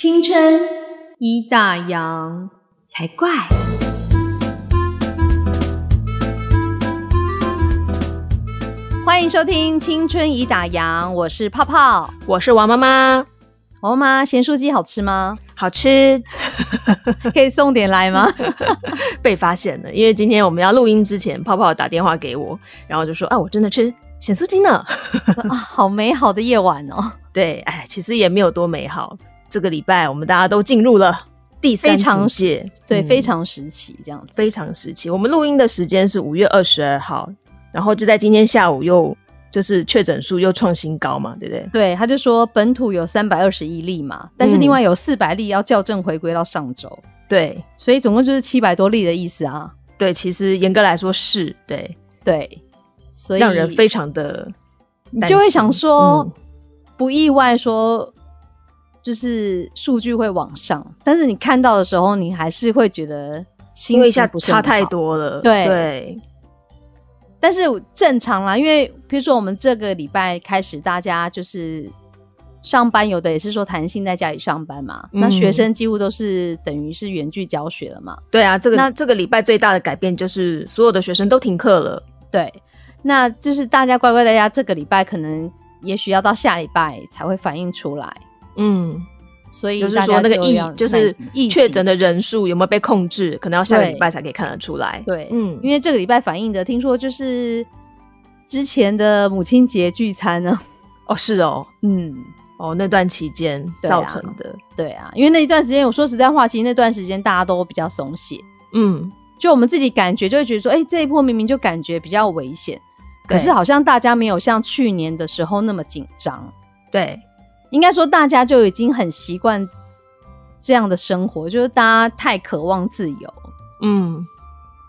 青春一大洋才怪。欢迎收听《青春已打烊》，我是泡泡，我是王妈妈。王妈妈，咸酥鸡好吃吗？好吃，可以送点来吗？被发现了，因为今天我们要录音之前，泡泡打电话给我，然后就说：“啊，我真的吃咸酥鸡呢！” 啊，好美好的夜晚哦。对，哎，其实也没有多美好。这个礼拜我们大家都进入了第三常界，对，非常时期这样子。非常时期，我们录音的时间是五月二十二号。然后就在今天下午，又就是确诊数又创新高嘛，对不对？对，他就说本土有三百二十一例嘛，但是另外有四百例要校正回归到上周，对，所以总共就是七百多例的意思啊。对，其实严格来说是对，对，所以让人非常的，你就会想说，不意外说，就是数据会往上，但是你看到的时候，你还是会觉得心一下差太多了，对对。但是正常啦，因为比如说我们这个礼拜开始，大家就是上班，有的也是说弹性在家里上班嘛。那学生几乎都是等于是远距教学了嘛。对啊，这个那这个礼拜最大的改变就是所有的学生都停课了。对，那就是大家乖乖在家，这个礼拜可能也许要到下礼拜才会反映出来。嗯。所以就是说，那个疫就是确诊的人数有没有被控制，可能要下个礼拜才可以看得出来。对，嗯，因为这个礼拜反映的，听说就是之前的母亲节聚餐呢。哦，是哦，嗯，哦，那段期间造成的。对啊，因为那一段时间，我说实在话，其实那段时间大家都比较松懈。嗯，就我们自己感觉，就会觉得说，哎，这一波明明就感觉比较危险，可是好像大家没有像去年的时候那么紧张。对。应该说，大家就已经很习惯这样的生活，就是大家太渴望自由，嗯，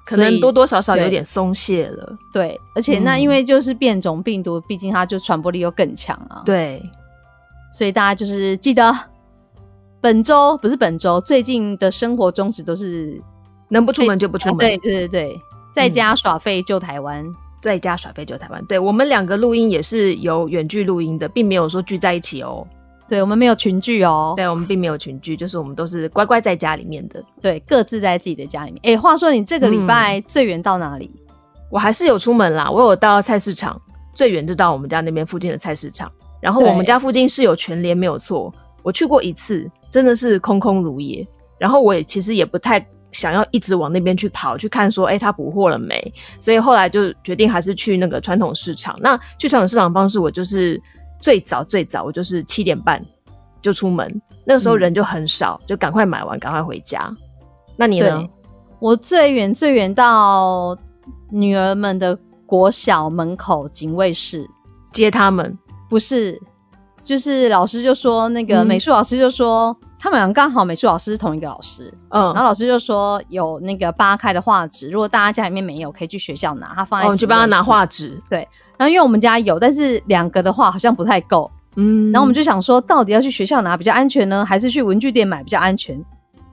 可能多多少少有点松懈了。对，而且那因为就是变种病毒，毕竟它就传播力又更强啊。对，所以大家就是记得本周不是本周，最近的生活宗旨都是能不出门就不出门。对对对对，在家耍废救台湾。在家耍飞酒台湾，对我们两个录音也是有远距录音的，并没有说聚在一起哦。对我们没有群聚哦。对我们并没有群聚，就是我们都是乖乖在家里面的。对，各自在自己的家里面。哎，话说你这个礼拜最远到哪里？我还是有出门啦，我有到菜市场，最远就到我们家那边附近的菜市场。然后我们家附近是有全联，没有错，我去过一次，真的是空空如也。然后我也其实也不太。想要一直往那边去跑去看，说，哎，他补货了没？所以后来就决定还是去那个传统市场。那去传统市场方式，我就是最早最早，我就是七点半就出门，那个时候人就很少，就赶快买完，赶快回家。那你呢？我最远最远到女儿们的国小门口警卫室接他们，不是，就是老师就说那个美术老师就说。他们俩刚好美术老师是同一个老师，嗯，然后老师就说有那个八开的画纸，如果大家家里面没有，可以去学校拿，他放在，我去帮他拿画纸，对。然后因为我们家有，但是两个的话好像不太够，嗯。然后我们就想说，到底要去学校拿比较安全呢，还是去文具店买比较安全？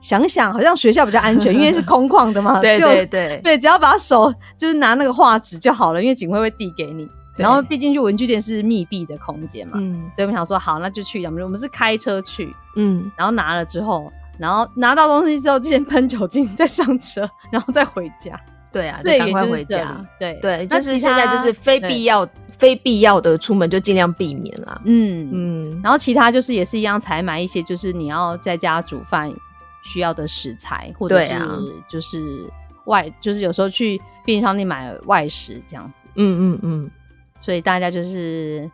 想想好像学校比较安全，因为是空旷的嘛，对对对对，只要把手就是拿那个画纸就好了，因为警卫会递给你。然后毕竟去文具店是密闭的空间嘛，嗯，所以我们想说好，那就去。我们我们是开车去，嗯，然后拿了之后，然后拿到东西之后，就先喷酒精，再上车，然后再回家。对啊，再赶快回家。对对，就是现在就是非必要、非必要的出门就尽量避免啦。嗯嗯，然后其他就是也是一样，采买一些就是你要在家煮饭需要的食材，或者是就是外，就是有时候去便利商店买外食这样子。嗯嗯嗯。所以大家就是，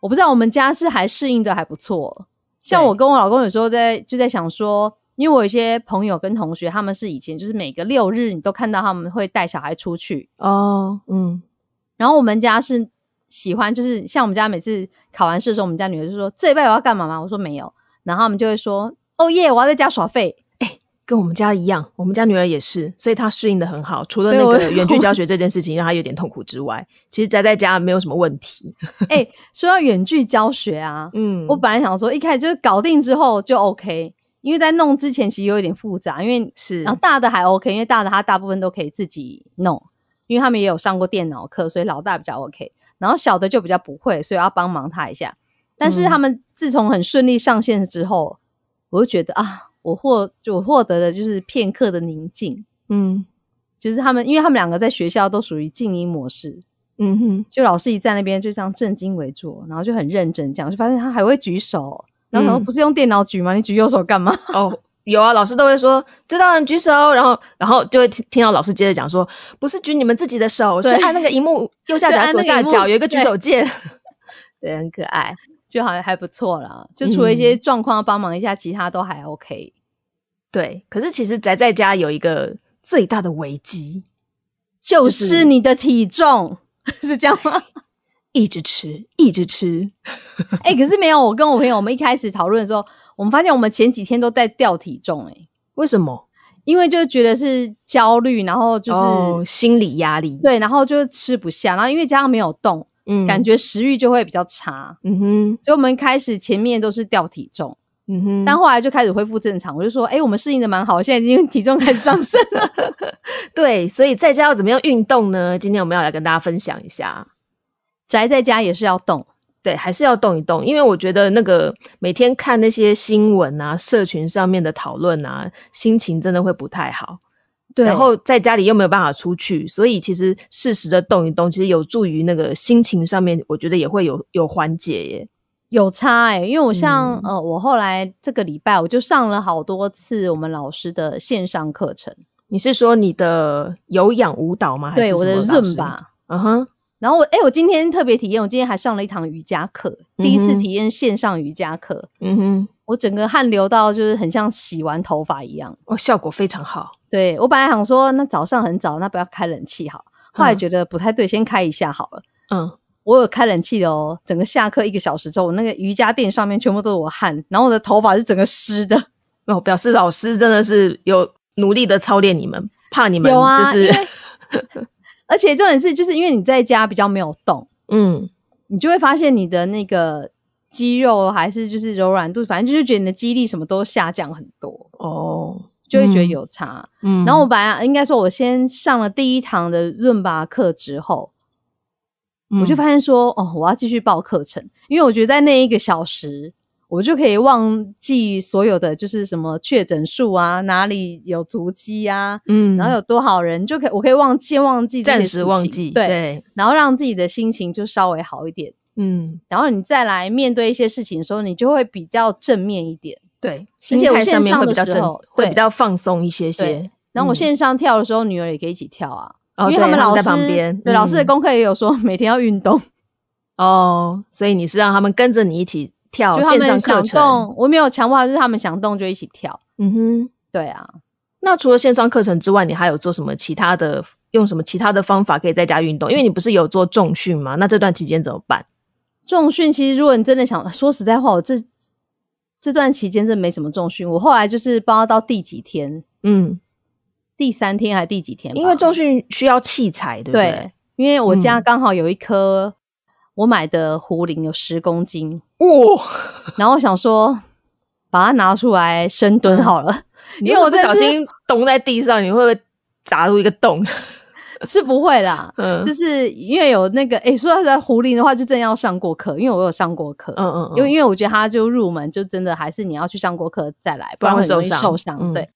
我不知道我们家是还适应的还不错。像我跟我老公有时候在就在想说，因为我有些朋友跟同学，他们是以前就是每个六日你都看到他们会带小孩出去哦，嗯。然后我们家是喜欢，就是像我们家每次考完试的时候，我们家女儿就说：“这一拜我要干嘛吗？”我说：“没有。”然后他们就会说：“哦耶，我要在家耍废。”跟我们家一样，我们家女儿也是，所以她适应的很好。除了那个远距教学这件事情让她有点痛苦之外，其实宅在家没有什么问题。哎，说到远距教学啊，嗯，我本来想说一开始就是搞定之后就 OK，因为在弄之前其实有一点复杂，因为是然后大的还 OK，因为大的他大部分都可以自己弄，因为他们也有上过电脑课，所以老大比较 OK。然后小的就比较不会，所以要帮忙他一下。但是他们自从很顺利上线之后。我就觉得啊，我获就我获得的就是片刻的宁静。嗯，就是他们，因为他们两个在学校都属于静音模式。嗯哼，就老师一在那边就这样正襟危坐，然后就很认真这样，就发现他还会举手。然后不是用电脑举吗？你举右手干嘛？哦，有啊，老师都会说知道人举手，然后然后就会听听到老师接着讲说，不是举你们自己的手，是按那个荧幕 右下角、左下角有一个举手键。对，很可爱，就好像还不错啦。就除了一些状况帮忙一下，其他都还 OK。对，可是其实宅在家有一个最大的危机，就是你的体重。是这样吗？一直吃，一直吃。哎，可是没有。我跟我朋友，我们一开始讨论的时候，我们发现我们前几天都在掉体重。哎，为什么？因为就觉得是焦虑，然后就是心理压力。对，然后就是吃不下，然后因为加上没有动，嗯，感觉食欲就会比较差。嗯哼，所以我们开始前面都是掉体重。嗯哼，但后来就开始恢复正常。我就说，哎，我们适应的蛮好，现在已经 体重开始上升了。对，所以在家要怎么样运动呢？今天我们要来跟大家分享一下，宅在家也是要动，对，还是要动一动。因为我觉得那个每天看那些新闻啊、社群上面的讨论啊，心情真的会不太好。对，然后在家里又没有办法出去，所以其实适时的动一动，其实有助于那个心情上面，我觉得也会有有缓解耶。有差哎，因为我像呃，我后来这个礼拜我就上了好多次我们老师的线上课程。你是说你的有氧舞蹈吗？对，我的润吧。嗯哼。然后我哎，我今天特别体验，我今天还上了一堂瑜伽课，第一次体验线上瑜伽课。嗯哼。我整个汗流到就是很像洗完头发一样，哦，效果非常好。对我本来想说，那早上很早，那不要开冷气好，后来觉得不太对，先开一下好了。嗯。我有开冷气的哦，整个下课一个小时之后，我那个瑜伽垫上面全部都是我汗，然后我的头发是整个湿的。哦，表示老师真的是有努力的操练你们，怕你们就是，而且重点是，就是因为你在家比较没有动，嗯，你就会发现你的那个肌肉还是就是柔软度，反正就是觉得你的肌力什么都下降很多哦，就会觉得有差。嗯，然后我本来应该说，我先上了第一堂的润拔课之后。我就发现说，哦，我要继续报课程，因为我觉得在那一个小时，我就可以忘记所有的，就是什么确诊数啊，哪里有足迹啊，嗯，然后有多少人，就可以我可以忘记忘记，暂时忘记，对，然后让自己的心情就稍微好一点，嗯，然后你再来面对一些事情的时候，你就会比较正面一点，对，而且我线上的时候会比较放松一些些，然后我线上跳的时候，女儿也可以一起跳啊。因为他们老师对老师的功课也有说每天要运动哦，所以你是让他们跟着你一起跳就他们想动。我没有强迫，就是他们想动就一起跳。嗯哼，对啊。那除了线上课程之外，你还有做什么其他的？用什么其他的方法可以在家运动？因为你不是有做重训吗？那这段期间怎么办？重训其实如果你真的想说实在话，我这这段期间真没什么重训。我后来就是不知道到第几天，嗯。第三天还是第几天？因为重训需要器材，对不对？因为我家刚好有一颗我买的壶铃，有十公斤哇。然后我想说，把它拿出来深蹲好了。因为我不小心咚在地上，你会不会砸入一个洞？是不会啦。嗯，就是因为有那个，哎，说到在壶铃的话，就真要上过课，因为我有上过课。嗯嗯。因为因为我觉得它就入门，就真的还是你要去上过课再来，不然会受伤。受伤，对。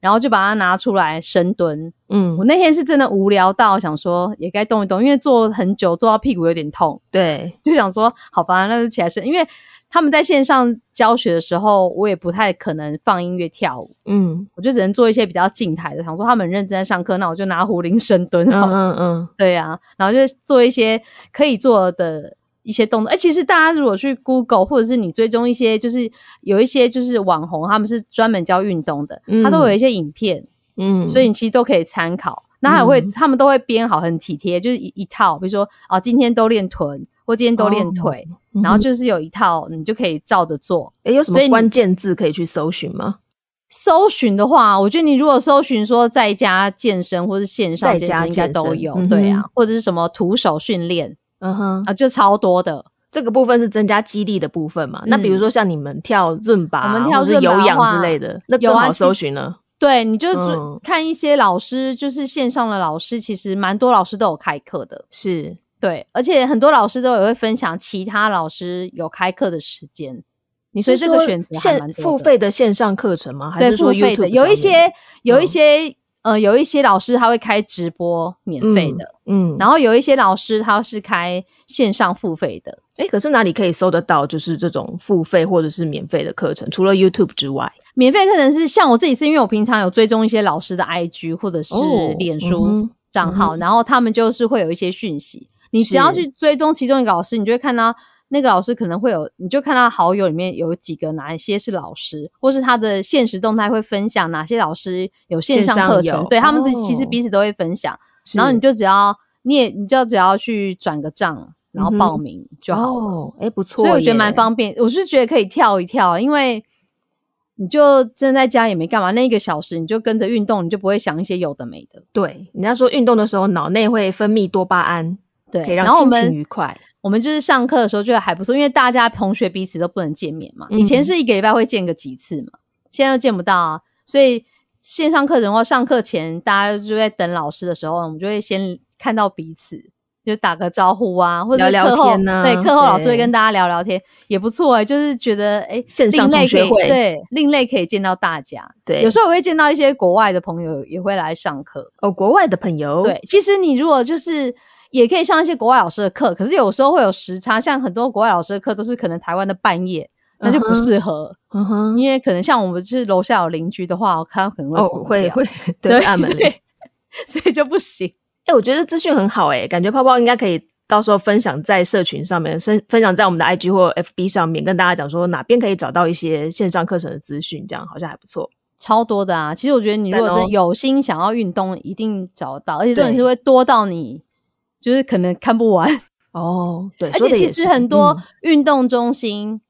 然后就把它拿出来深蹲。嗯，我那天是真的无聊到想说也该动一动，因为坐很久，坐到屁股有点痛。对，就想说好吧，那就起来深。因为他们在线上教学的时候，我也不太可能放音乐跳舞。嗯，我就只能做一些比较静态的。想说他们认真在上课，那我就拿壶铃深蹲。嗯嗯嗯，对呀，然后就做一些可以做的。一些动作，哎，其实大家如果去 Google 或者是你追踪一些，就是有一些就是网红，他们是专门教运动的，他都有一些影片，嗯，所以你其实都可以参考。那还会，他们都会编好很体贴，就是一一套，比如说啊，今天都练臀，或今天都练腿，然后就是有一套，你就可以照着做。哎，有什么关键字可以去搜寻吗？搜寻的话，我觉得你如果搜寻说在家健身或是线上健身，应该都有，对啊，或者是什么徒手训练。嗯哼啊，就超多的这个部分是增加肌力的部分嘛？那比如说像你们跳润拔，我们跳有氧之类的，那更好搜寻呢。对，你就看一些老师，就是线上的老师，其实蛮多老师都有开课的。是，对，而且很多老师都有会分享其他老师有开课的时间。你所以这个选择线付费的线上课程吗？还是说 YouTube 的？有一些有一些呃，有一些老师他会开直播免费的，嗯，然后有一些老师他是开线上付费的。哎，可是哪里可以搜得到就是这种付费或者是免费的课程？除了 YouTube 之外，免费课程是像我自己是因为我平常有追踪一些老师的 IG 或者是脸书账号，然后他们就是会有一些讯息，你只要去追踪其中一个老师，你就会看到那个老师可能会有，你就看到好友里面有几个哪一些是老师，或是他的现实动态会分享哪些老师有线上课程，对他们其实彼此都会分享，然后你就只要你也你就只要去转个账。然后报名就好了，哎，不错，所以我觉得蛮方便。我是觉得可以跳一跳，因为你就真在家也没干嘛，那一个小时你就跟着运动，你就不会想一些有的没的。对，人家说运动的时候脑内会分泌多巴胺，对，可以让心情愉快。我们就是上课的时候觉得还不错，因为大家同学彼此都不能见面嘛。以前是一个礼拜会见个几次嘛，现在又见不到啊。所以线上课程或上课前，大家就在等老师的时候，我们就会先看到彼此。就打个招呼啊，或者课后对课后老师会跟大家聊聊天，也不错哎。就是觉得哎，另类可以对另类可以见到大家。对，有时候我会见到一些国外的朋友也会来上课哦。国外的朋友对，其实你如果就是也可以上一些国外老师的课，可是有时候会有时差，像很多国外老师的课都是可能台湾的半夜，那就不适合。嗯哼，因为可能像我们就是楼下有邻居的话，他可能会会会对暗门，所以就不行。哎，我觉得资讯很好哎，感觉泡泡应该可以到时候分享在社群上面，分分享在我们的 IG 或 FB 上面，跟大家讲说哪边可以找到一些线上课程的资讯，这样好像还不错。超多的啊！其实我觉得你如果真有心想要运动，一定找得到，而且这种是会多到你就是可能看不完 哦。对，而且其实很多运动中心。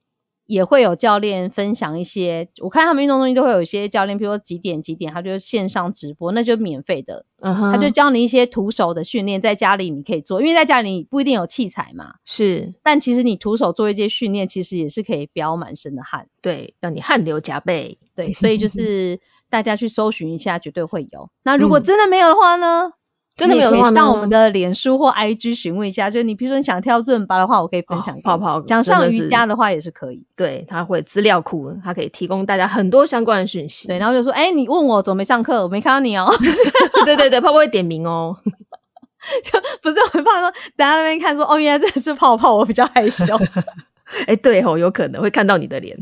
也会有教练分享一些，我看他们运动中心都会有一些教练，比如说几点几点，他就线上直播，那就免费的，他就教你一些徒手的训练，在家里你可以做，因为在家里不一定有器材嘛。是，但其实你徒手做一些训练，其实也是可以飙满身的汗，对，让你汗流浃背。对，所以就 是大家去搜寻一下，绝对会有。那如果真的没有的话呢？真的没有的话，上我们的脸书或 IG 询问一下。就是你，比如说你想跳润巴的话，我可以分享泡泡。想上瑜伽的话也是可以。对，他会资料库，他可以提供大家很多相关的讯息。对，然后就说，哎，你问我怎么没上课，我没看到你哦。对对对，泡泡会点名哦。就 不是很怕说，等下那边看说，哦，原来这是泡泡，我比较害羞。哎，对哦，有可能会看到你的脸。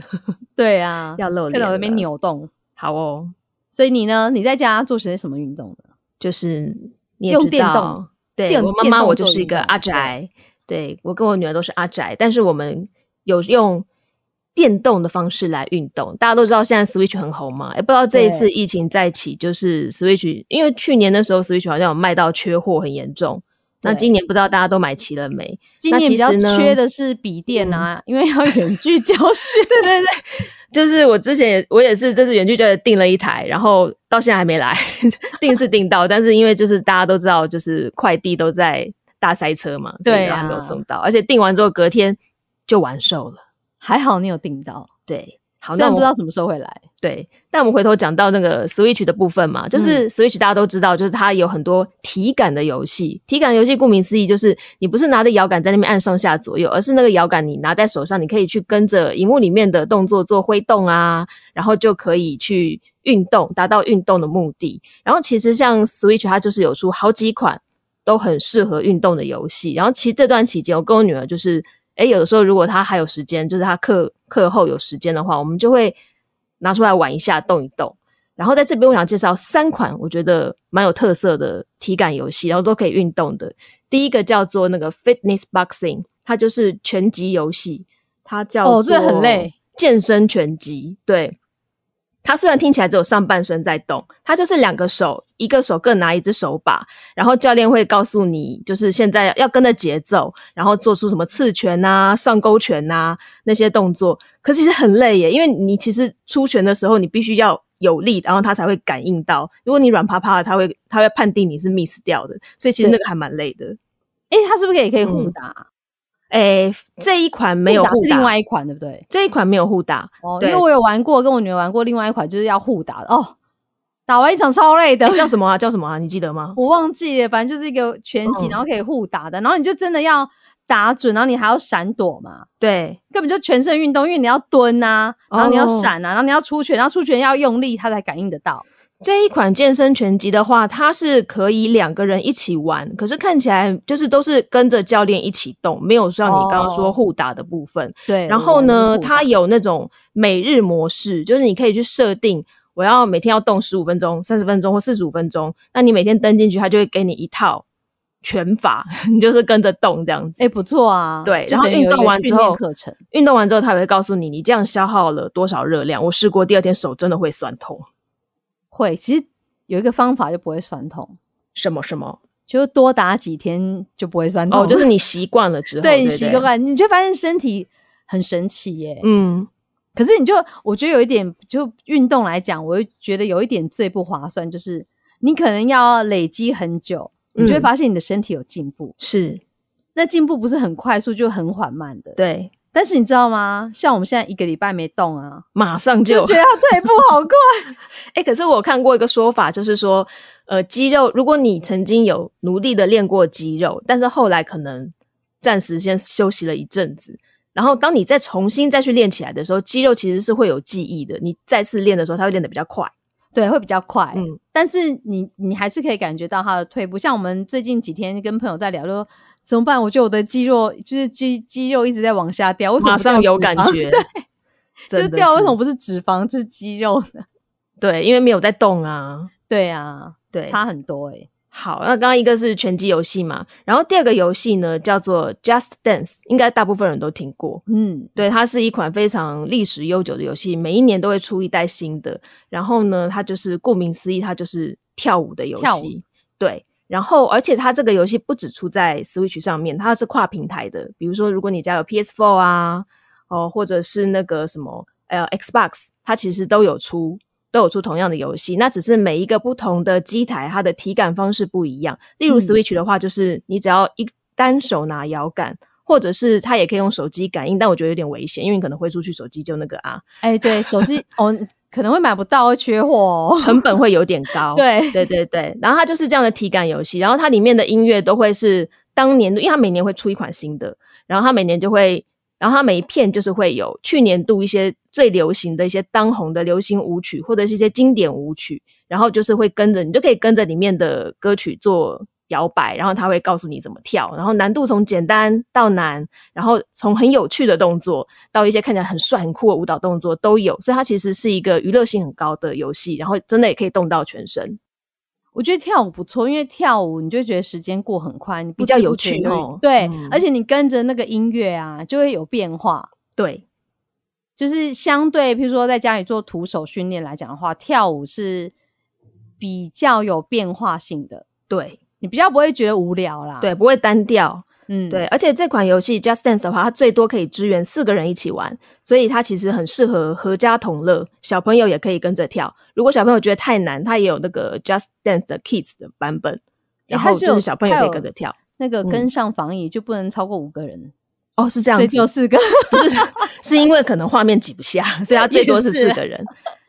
对啊，要露脸，看到那边扭动。好哦，所以你呢？你在家做些什么运动呢？就是。用电动，对我妈妈，我就是一个阿宅。对我跟我女儿都是阿宅，但是我们有用电动的方式来运动。大家都知道现在 Switch 很红嘛，也不知道这一次疫情再起，就是 Switch，因为去年的时候 Switch 好像有卖到缺货，很严重。那今年不知道大家都买齐了没？今年比较缺的是笔电啊，因为要远距教学。对对对，就是我之前也我也是这次远距就订了一台，然后到现在还没来。订是订到，但是因为就是大家都知道，就是快递都在大塞车嘛，对啊，没有送到。而且订完之后隔天就完售了。还好你有订到，对。好，那不知道什么时候会来。对，但我们回头讲到那个 Switch 的部分嘛，就是 Switch 大家都知道，就是它有很多体感的游戏。体感游戏顾名思义，就是你不是拿着摇杆在那边按上下左右，而是那个摇杆你拿在手上，你可以去跟着荧幕里面的动作做挥动啊，然后就可以去运动，达到运动的目的。然后其实像 Switch 它就是有出好几款都很适合运动的游戏。然后其实这段期间，我跟我女儿就是。哎，有的时候如果他还有时间，就是他课课后有时间的话，我们就会拿出来玩一下，动一动。然后在这边，我想介绍三款我觉得蛮有特色的体感游戏，然后都可以运动的。第一个叫做那个 Fitness Boxing，它就是拳击游戏，它叫哦，这很累，健身拳击，对。它虽然听起来只有上半身在动，它就是两个手，一个手各拿一只手把，然后教练会告诉你，就是现在要跟着节奏，然后做出什么刺拳啊、上勾拳啊那些动作。可其实很累耶，因为你其实出拳的时候，你必须要有力，然后他才会感应到。如果你软趴趴的，他会他会判定你是 miss 掉的，所以其实那个还蛮累的。哎，他是不是也可以互打？哎，这一款没有互打，是另外一款，对不对？这一款没有互打哦，因为我有玩过，跟我女儿玩过另外一款，就是要互打的哦。打完一场超累的，叫什么啊？叫什么啊？你记得吗？我忘记了，反正就是一个拳击，然后可以互打的，然后你就真的要打准，然后你还要闪躲嘛？对，根本就全身运动，因为你要蹲啊，然后你要闪啊，然后你要出拳，然后出拳要用力，它才感应得到。这一款健身拳击的话，它是可以两个人一起玩，可是看起来就是都是跟着教练一起动，没有像你刚刚说互打的部分。对，然后呢，它有那种每日模式，就是你可以去设定，我要每天要动十五分钟、三十分钟或四十五分钟，那你每天登进去，它就会给你一套拳法，你就是跟着动这样子。哎，不错啊。对，然后运动完之后，运动完之后，它会告诉你，你这样消耗了多少热量。我试过，第二天手真的会酸痛。会，其实。有一个方法就不会酸痛，什么什么，就多打几天就不会酸痛。哦，就是你习惯了之后，对你习惯，你就发现身体很神奇耶。嗯，可是你就我觉得有一点，就运动来讲，我会觉得有一点最不划算，就是你可能要累积很久，你就会发现你的身体有进步。是，那进步不是很快速，就很缓慢的。对。但是你知道吗？像我们现在一个礼拜没动啊，马上就觉得退步好快。哎，可是我看过一个说法，就是说，呃，肌肉，如果你曾经有努力的练过肌肉，但是后来可能暂时先休息了一阵子，然后当你再重新再去练起来的时候，肌肉其实是会有记忆的。你再次练的时候，它会练得比较快，对，会比较快。嗯，但是你你还是可以感觉到它的退步。像我们最近几天跟朋友在聊，说。怎么办？我觉得我的肌肉就是肌肌肉一直在往下掉，为什么马上有感觉？对，就掉为什么不是脂肪是肌肉呢？对，因为没有在动啊。对啊，对，差很多哎。好，那刚刚一个是拳击游戏嘛，然后第二个游戏呢叫做 Just Dance，应该大部分人都听过。嗯，对，它是一款非常历史悠久的游戏，每一年都会出一代新的。然后呢，它就是顾名思义，它就是跳舞的游戏。对。然后，而且它这个游戏不只出在 Switch 上面，它是跨平台的。比如说，如果你家有 PS4 啊，哦，或者是那个什么呃 Xbox，它其实都有出，都有出同样的游戏。那只是每一个不同的机台，它的体感方式不一样。例如 Switch 的话，就是你只要一单手拿摇杆，或者是它也可以用手机感应，但我觉得有点危险，因为你可能挥出去手机就那个啊。哎，对，手机哦。可能会买不到，会缺货，成本会有点高。对对对对，然后它就是这样的体感游戏，然后它里面的音乐都会是当年度，因为它每年会出一款新的，然后它每年就会，然后它每一片就是会有去年度一些最流行的一些当红的流行舞曲，或者是一些经典舞曲，然后就是会跟着你就可以跟着里面的歌曲做。摇摆，然后他会告诉你怎么跳，然后难度从简单到难，然后从很有趣的动作到一些看起来很帅很酷的舞蹈动作都有，所以它其实是一个娱乐性很高的游戏，然后真的也可以动到全身。我觉得跳舞不错，因为跳舞你就觉得时间过很快，比较有趣哦。对，而且你跟着那个音乐啊，就会有变化。对，就是相对，譬如说在家里做徒手训练来讲的话，跳舞是比较有变化性的。对。你比较不会觉得无聊啦，对，不会单调，嗯，对，而且这款游戏 Just Dance 的话，它最多可以支援四个人一起玩，所以它其实很适合合家同乐，小朋友也可以跟着跳。如果小朋友觉得太难，它也有那个 Just Dance 的 Kids 的版本，然后就是小朋友可以跟着跳。那个跟上防疫就不能超过五个人哦，是这样，只有四个，不是，是因为可能画面挤不下，所以它最多是四个人。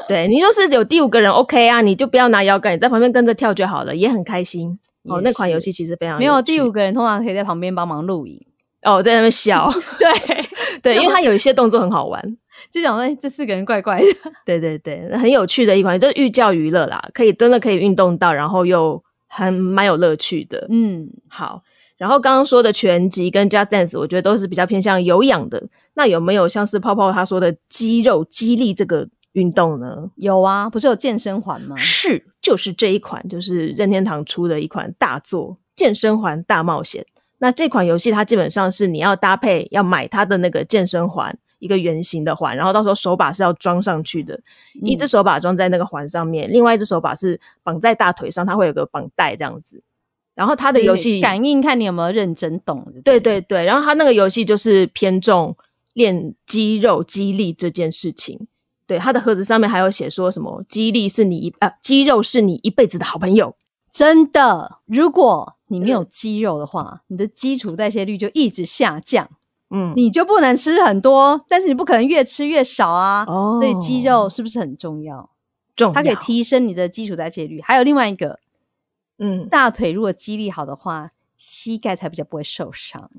对你就是有第五个人 OK 啊，你就不要拿摇杆，你在旁边跟着跳就好了，也很开心。哦，那款游戏其实非常没有第五个人，通常可以在旁边帮忙录影。哦，在那边笑，对 对，因为他有一些动作很好玩，就想说这四个人怪怪的。对对对，很有趣的一款，就是寓教于乐啦，可以真的可以运动到，然后又很蛮有乐趣的。嗯，好。然后刚刚说的拳击跟 Just Dance，我觉得都是比较偏向有氧的。那有没有像是泡泡他说的肌肉激励这个？运动呢？有啊，不是有健身环吗？是，就是这一款，就是任天堂出的一款大作《健身环大冒险》。那这款游戏它基本上是你要搭配，要买它的那个健身环，一个圆形的环，然后到时候手把是要装上去的，一只手把装在那个环上面，另外一只手把是绑在大腿上，它会有个绑带这样子。然后它的游戏感应，看你有没有认真懂。对对对，然后它那个游戏就是偏重练肌肉、肌力这件事情。对，它的盒子上面还有写说什么肌力是你一呃肌肉是你一辈子的好朋友。真的，如果你没有肌肉的话，你的基础代谢率就一直下降。嗯，你就不能吃很多，但是你不可能越吃越少啊。哦，所以肌肉是不是很重要？重要，它可以提升你的基础代谢率。还有另外一个，嗯，大腿如果肌力好的话，膝盖才比较不会受伤。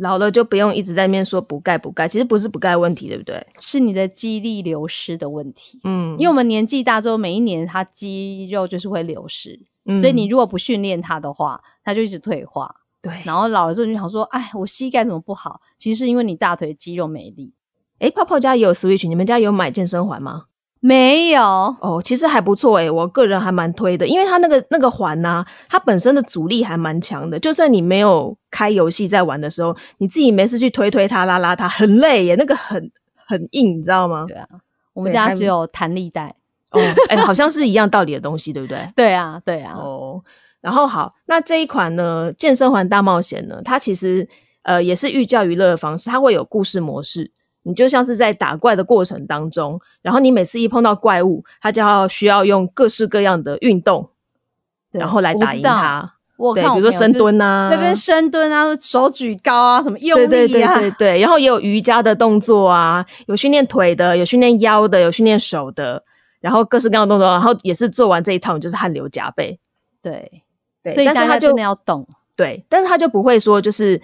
老了就不用一直在面说补钙补钙，其实不是补钙问题，对不对？是你的肌力流失的问题。嗯，因为我们年纪大之后，每一年它肌肉就是会流失，所以你如果不训练它的话，它就一直退化。对，然后老了之后就想说，哎，我膝盖怎么不好？其实是因为你大腿肌肉没力。哎，泡泡家也有 Switch，你们家有买健身环吗？没有哦，其实还不错哎，我个人还蛮推的，因为它那个那个环呢，它本身的阻力还蛮强的，就算你没有开游戏在玩的时候，你自己没事去推推它、拉拉它，很累耶，那个很很硬，你知道吗？对啊，我们家只有弹力带哦，哎，好像是一样道理的东西，对不对？对啊，对啊。哦，然后好，那这一款呢，健身环大冒险呢，它其实呃也是寓教于乐的方式，它会有故事模式。你就像是在打怪的过程当中，然后你每次一碰到怪物，它就要需要用各式各样的运动，然后来打赢它。我看，比如说深蹲啊，那边深蹲啊，手举高啊，什么用力啊，对对对对。然后也有瑜伽的动作啊，有训练腿的，有训练腰的，有训练手的，然后各式各样的动作，然后也是做完这一套，你就是汗流浃背。对对，所以大家真的要懂。对，但是他就不会说就是。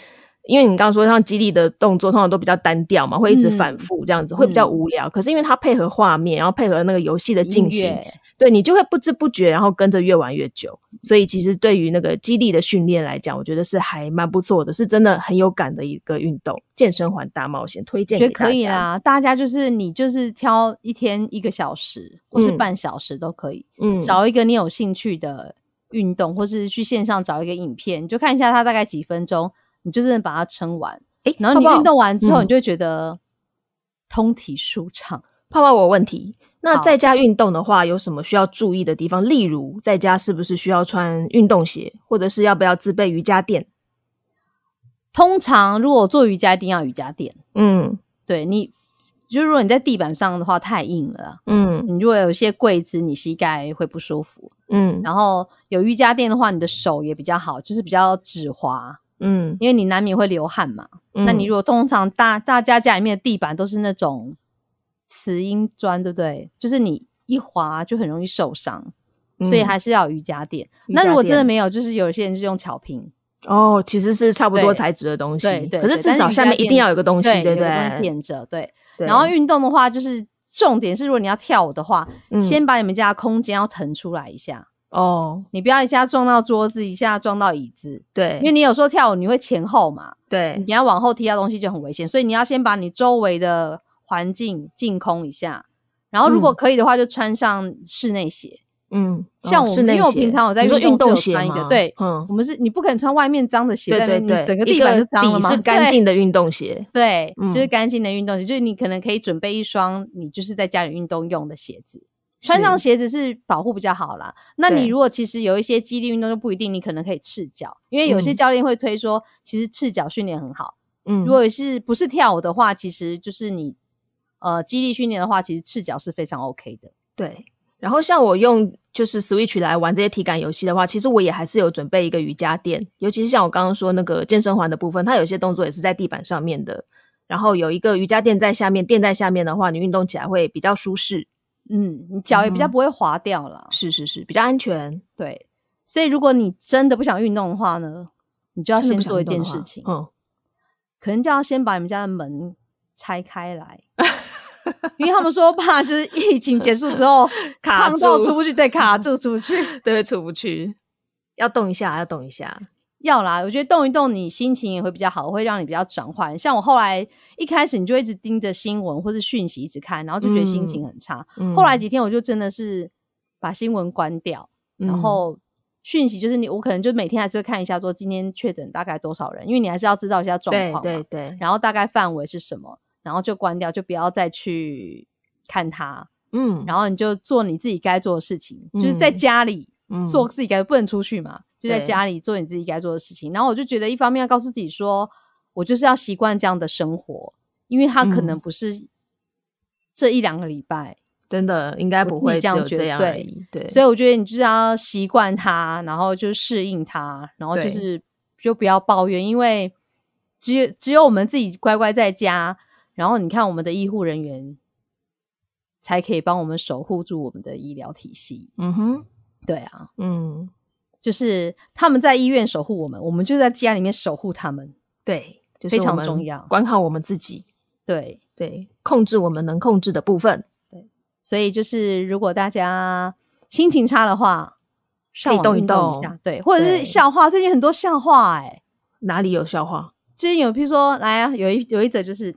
因为你刚刚说像激励的动作通常都比较单调嘛，会一直反复这样子，会比较无聊。可是因为它配合画面，然后配合那个游戏的进行，对你就会不知不觉，然后跟着越玩越久。所以其实对于那个激励的训练来讲，我觉得是还蛮不错的，是真的很有感的一个运动。健身环大冒险推荐，觉得可以啦。大家就是你就是挑一天一个小时或是半小时都可以，嗯，找一个你有兴趣的运动，或是去线上找一个影片，就看一下它大概几分钟。你就真的把它撑完，哎，然后你运动完之后，你就会觉得通体舒畅。泡泡，我问题，那在家运动的话，有什么需要注意的地方？例如，在家是不是需要穿运动鞋，或者是要不要自备瑜伽垫？通常，如果做瑜伽一定要瑜伽垫。嗯，对你，就如果你在地板上的话，太硬了。嗯，你如果有一些柜子，你膝盖会不舒服。嗯，然后有瑜伽垫的话，你的手也比较好，就是比较止滑。嗯，因为你难免会流汗嘛。那你如果通常大大家家里面的地板都是那种瓷英砖，对不对？就是你一滑就很容易受伤，所以还是要瑜伽垫。那如果真的没有，就是有些人是用巧拼。哦，其实是差不多材质的东西。对对。可是至少下面一定要有个东西，对不对？垫着，对。然后运动的话，就是重点是，如果你要跳舞的话，先把你们家的空间要腾出来一下。哦，你不要一下撞到桌子，一下撞到椅子，对，因为你有时候跳舞你会前后嘛，对，你要往后踢到东西就很危险，所以你要先把你周围的环境净空一下，然后如果可以的话，就穿上室内鞋，嗯，像我，因为我平常我在运动鞋穿一个，对，嗯，我们是你不可能穿外面脏的鞋，对对对，整个地板就脏了嘛，是干净的运动鞋，对，就是干净的运动鞋，就是你可能可以准备一双你就是在家里运动用的鞋子。穿上鞋子是保护比较好啦。那你如果其实有一些肌力运动就不一定，你可能可以赤脚，因为有些教练会推说，其实赤脚训练很好。嗯，如果是不是跳舞的话，其实就是你呃肌力训练的话，其实赤脚是非常 OK 的。对。然后像我用就是 Switch 来玩这些体感游戏的话，其实我也还是有准备一个瑜伽垫，尤其是像我刚刚说那个健身环的部分，它有些动作也是在地板上面的，然后有一个瑜伽垫在下面，垫在下面的话，你运动起来会比较舒适。嗯，你脚也比较不会滑掉了，是是是，比较安全。对，所以如果你真的不想运动的话呢，你就要先做一件事情，嗯，可能就要先把你们家的门拆开来，因为他们说怕就是疫情结束之后 卡住出不去，对，卡住出不去，对，出不去，要动一下，要动一下。要啦，我觉得动一动，你心情也会比较好，会让你比较转换。像我后来一开始，你就一直盯着新闻或者讯息一直看，然后就觉得心情很差。后来几天，我就真的是把新闻关掉，然后讯息就是你，我可能就每天还是会看一下，说今天确诊大概多少人，因为你还是要知道一下状况对对对。然后大概范围是什么，然后就关掉，就不要再去看它。嗯。然后你就做你自己该做的事情，就是在家里做自己该不能出去嘛。就在家里做你自己该做的事情，然后我就觉得一方面要告诉自己说，我就是要习惯这样的生活，因为他可能不是这一两个礼拜，真的应该不会这样觉得对对，所以我觉得你就是要习惯它，然后就适应它，然后就是就不要抱怨，因为只有只有我们自己乖乖在家，然后你看我们的医护人员才可以帮我们守护住我们的医疗体系。嗯哼，对啊，嗯。就是他们在医院守护我们，我们就在家里面守护他们。对，就是非常重要，管好我们自己。对对，控制我们能控制的部分。对，所以就是如果大家心情差的话，可以动一动一下，对，或者是笑话，最近很多笑话，哎，哪里有笑话？最近有，譬如说，来啊，有一有一则就是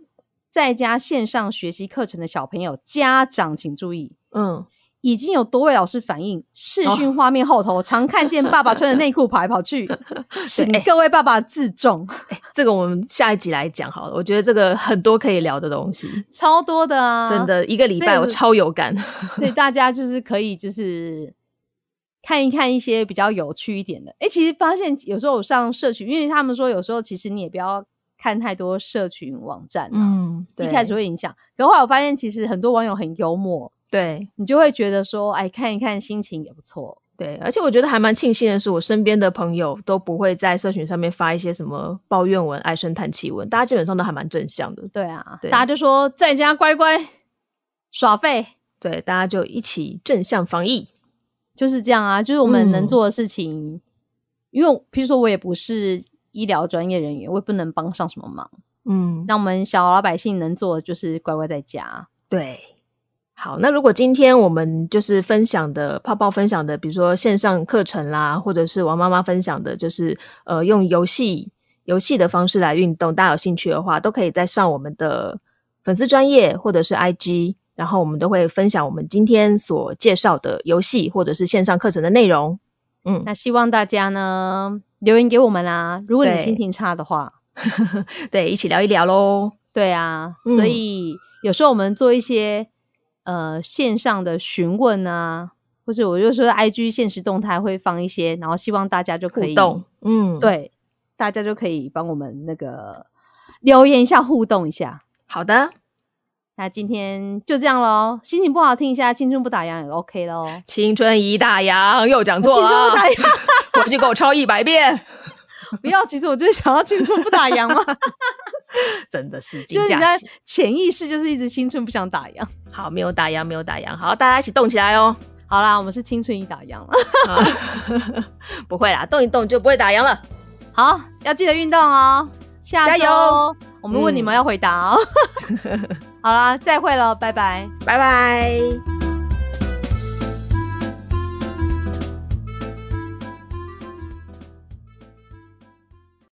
在家线上学习课程的小朋友家长请注意，嗯。已经有多位老师反映，视讯画面后头常看见爸爸穿着内裤跑来跑去，请各位爸爸自重。这个我们下一集来讲好了，我觉得这个很多可以聊的东西，超多的啊！真的，一个礼拜我超有感，所以大家就是可以就是看一看一些比较有趣一点的。哎，其实发现有时候我上社群，因为他们说有时候其实你也不要看太多社群网站，嗯，一开始会影响。可后来我发现，其实很多网友很幽默。对你就会觉得说，哎，看一看心情也不错。对，而且我觉得还蛮庆幸的是，我身边的朋友都不会在社群上面发一些什么抱怨文、唉声叹气文，大家基本上都还蛮正向的。对啊，大家就说在家乖乖耍废。对，大家就一起正向防疫，就是这样啊。就是我们能做的事情，因为譬如说我也不是医疗专业人员，我也不能帮上什么忙。嗯，那我们小老百姓能做的就是乖乖在家。对。好，那如果今天我们就是分享的泡泡分享的，比如说线上课程啦，或者是王妈妈分享的，就是呃用游戏游戏的方式来运动，大家有兴趣的话，都可以在上我们的粉丝专业或者是 IG，然后我们都会分享我们今天所介绍的游戏或者是线上课程的内容。嗯，那希望大家呢留言给我们啦，如果你心情差的话，对，一起聊一聊喽。对啊，所以有时候我们做一些。呃，线上的询问啊，或者我就说，I G 现实动态会放一些，然后希望大家就可以互动，嗯，对，大家就可以帮我们那个留言一下，互动一下。好的，那今天就这样喽。心情不好听一下，青春不打烊也 OK 喽。青春一打烊，又讲错了。青春不打烊，回去给我抄一百遍。不要，其实我就是想要青春不打烊嘛。真的是，就是你的潜意识就是一直青春不想打烊。好，没有打烊，没有打烊。好，大家一起动起来哦。好啦，我们是青春已打烊了。不会啦，动一动就不会打烊了。好，要记得运动哦。加油！我们问你们要回答哦。好啦，再会了，拜拜，拜拜。